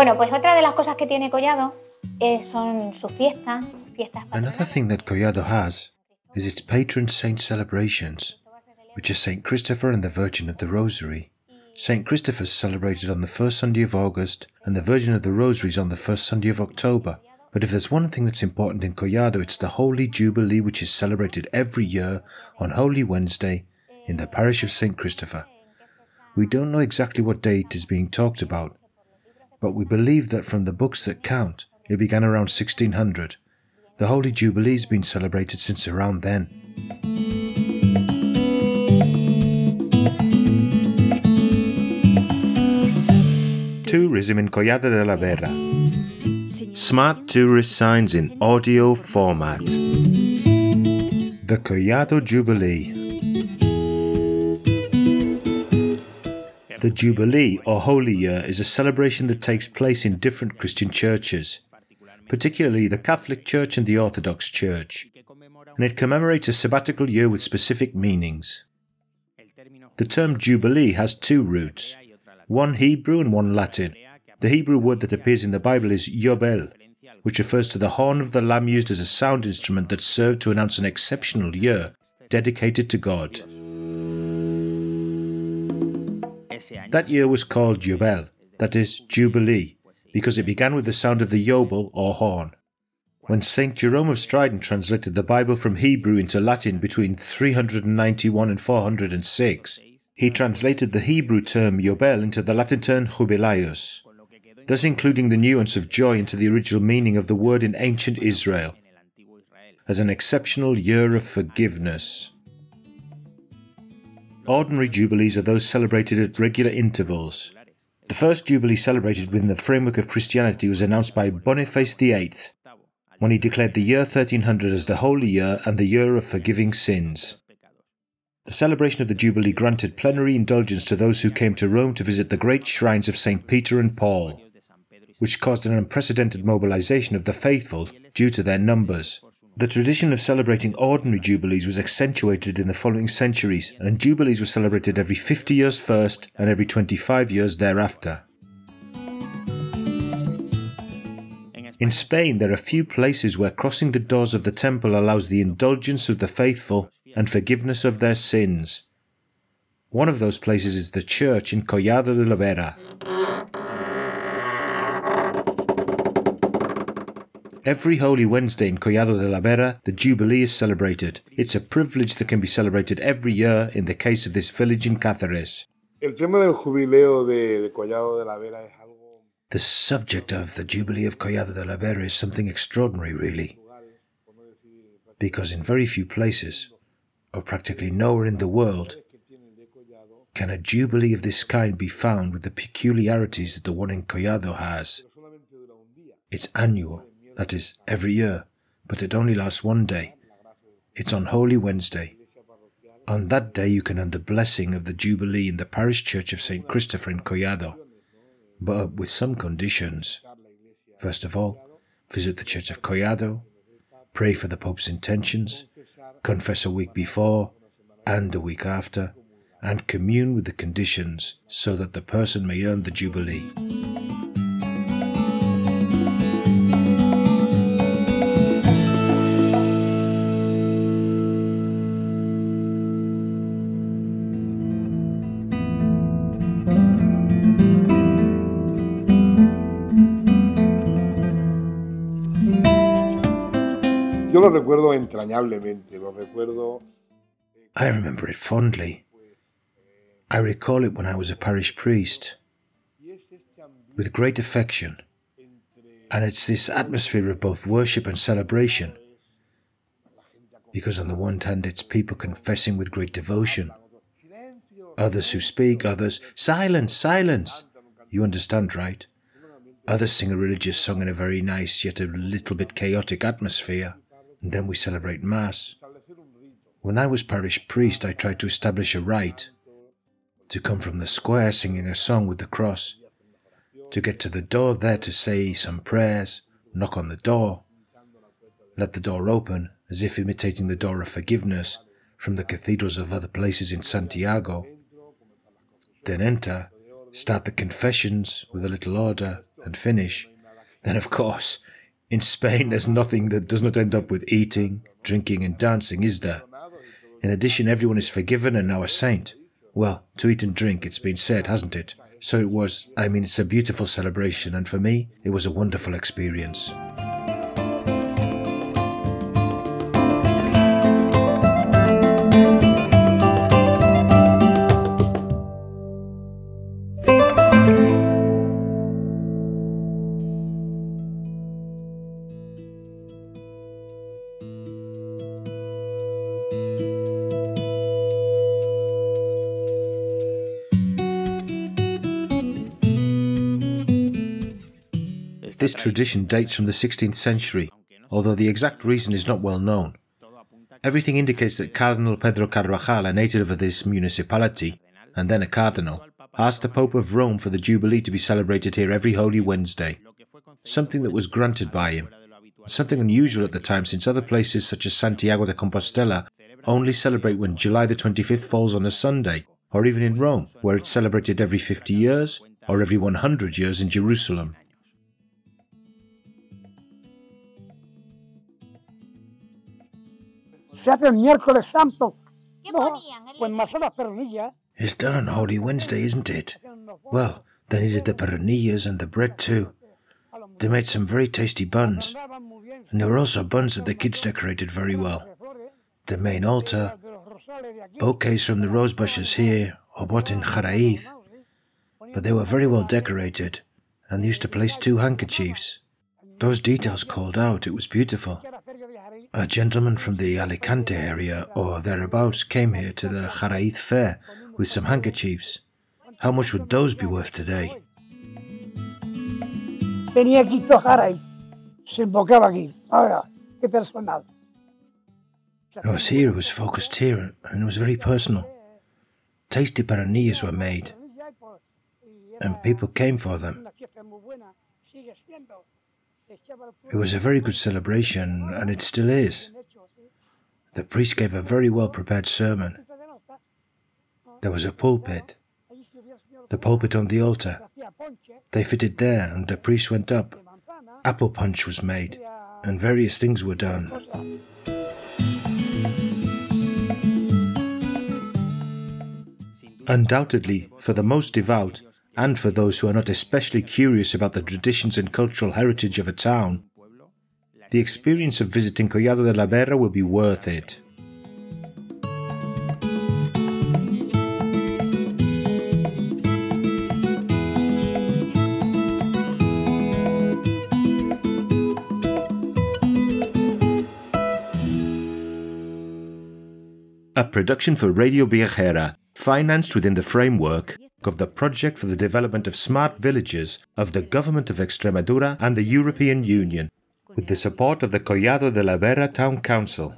Bueno, pues otra de las cosas que tiene Collado eh, son sus fiestas, fiestas Another thing that Collado has is its patron saint celebrations, which are Saint Christopher and the Virgin of the Rosary. Saint Christopher's celebrated on the first Sunday of August, and the Virgin of the Rosary is on the first Sunday of October. But if there's one thing that's important in Collado, it's the Holy Jubilee, which is celebrated every year on Holy Wednesday in the parish of St. Christopher. We don't know exactly what date is being talked about, but we believe that from the books that count, it began around 1600. The Holy Jubilee has been celebrated since around then. Tourism in Collado de la Vera. Smart tourist signs in audio format. The Collado Jubilee. The Jubilee, or Holy Year, is a celebration that takes place in different Christian churches, particularly the Catholic Church and the Orthodox Church, and it commemorates a sabbatical year with specific meanings. The term Jubilee has two roots one Hebrew and one Latin. The Hebrew word that appears in the Bible is Yobel, which refers to the horn of the lamb used as a sound instrument that served to announce an exceptional year dedicated to God. That year was called Jubel, that is, Jubilee, because it began with the sound of the Yobel or horn. When St. Jerome of Stridon translated the Bible from Hebrew into Latin between 391 and 406, he translated the Hebrew term Yobel into the Latin term jubileus, thus including the nuance of joy into the original meaning of the word in ancient Israel, as an exceptional year of forgiveness. Ordinary jubilees are those celebrated at regular intervals. The first jubilee celebrated within the framework of Christianity was announced by Boniface VIII when he declared the year 1300 as the Holy Year and the Year of Forgiving Sins. The celebration of the Jubilee granted plenary indulgence to those who came to Rome to visit the great shrines of St. Peter and Paul, which caused an unprecedented mobilization of the faithful due to their numbers. The tradition of celebrating ordinary jubilees was accentuated in the following centuries, and jubilees were celebrated every 50 years first and every 25 years thereafter. In Spain, there are few places where crossing the doors of the temple allows the indulgence of the faithful and forgiveness of their sins. One of those places is the church in Collado de la Vera. Every Holy Wednesday in Collado de la Vera, the Jubilee is celebrated. It's a privilege that can be celebrated every year in the case of this village in Cáceres. El tema del jubileo de, de Collado de la Vera es algo The subject of the Jubilee of Collado de la Vera is something extraordinary, really, because in very few places, or practically nowhere in the world, can a Jubilee of this kind be found with the peculiarities that the one in Collado has. It's annual, that is, every year, but it only lasts one day. It's on Holy Wednesday. On that day, you can earn the blessing of the Jubilee in the parish church of St. Christopher in Collado, but with some conditions. First of all, visit the church of Collado, pray for the Pope's intentions, confess a week before and a week after, and commune with the conditions so that the person may earn the Jubilee. Yo lo recuerdo entrañablemente, lo recuerdo eh, I remember it fondly. I recall it when I was a parish priest, with great affection. And it's this atmosphere of both worship and celebration. Because on the one hand, it's people confessing with great devotion, others who speak, others, silence, silence. You understand, right? Others sing a religious song in a very nice, yet a little bit chaotic atmosphere. And then we celebrate Mass. When I was parish priest, I tried to establish a rite to come from the square singing a song with the cross, to get to the door there to say some prayers, knock on the door, let the door open as if imitating the door of forgiveness from the cathedrals of other places in Santiago, then enter, start the confessions with a little order, and finish, then of course, in Spain there's nothing that does not end up with eating, drinking, and dancing, is there? In addition, everyone is forgiven and now a saint. Well, to eat and drink, it's been said, hasn't it? So it was, I mean, it's a beautiful celebration, and for me, it was a wonderful experience. This tradition dates from the 16th century, although the exact reason is not well known. Everything indicates that Cardinal Pedro Carvajal, a native of this municipality, and then a cardinal, asked the Pope of Rome for the Jubilee to be celebrated here every Holy Wednesday, something that was granted by him, something unusual at the time since other places such as Santiago de Compostela only celebrate when July the 25th falls on a Sunday, or even in Rome, where it's celebrated every 50 years or every 100 years in Jerusalem. Se hace el miércoles santo. ¿Qué No, ponían pues más las perronillas. It's done on Holy Wednesday, isn't it? Well, they needed the perronillas and the bread too. They made some very tasty buns, Andaban muy bien. and there were also buns that the kids decorated very well. The main altar, De los rosales de aquí. bouquets from the rose bushes here, or what in Jaraiz, but they were very well decorated, and they used to place two handkerchiefs. Those details called out, it was beautiful. A gentleman from the Alicante area or thereabouts came here to the Jaraiz fair with some handkerchiefs. How much would those be worth today? Tenía aquí tojar. Se invocaba aquí. Ahora, qué personal. It was here, it was focused here, and it was very personal. Tasty perronillas were made, and people came for them. It was a very good celebration, and it still is. The priest gave a very well prepared sermon. There was a pulpit, the pulpit on the altar. They fitted there, and the priest went up. Apple punch was made, and various things were done. Undoubtedly, for the most devout, and for those who are not especially curious about the traditions and cultural heritage of a town, the experience of visiting Collado de la Vera will be worth it. A production for Radio Viajera, financed within the framework of the Project for the Development of Smart Villages of the Government of Extremadura and the European Union, with the support of the Collado de la Vera Town Council.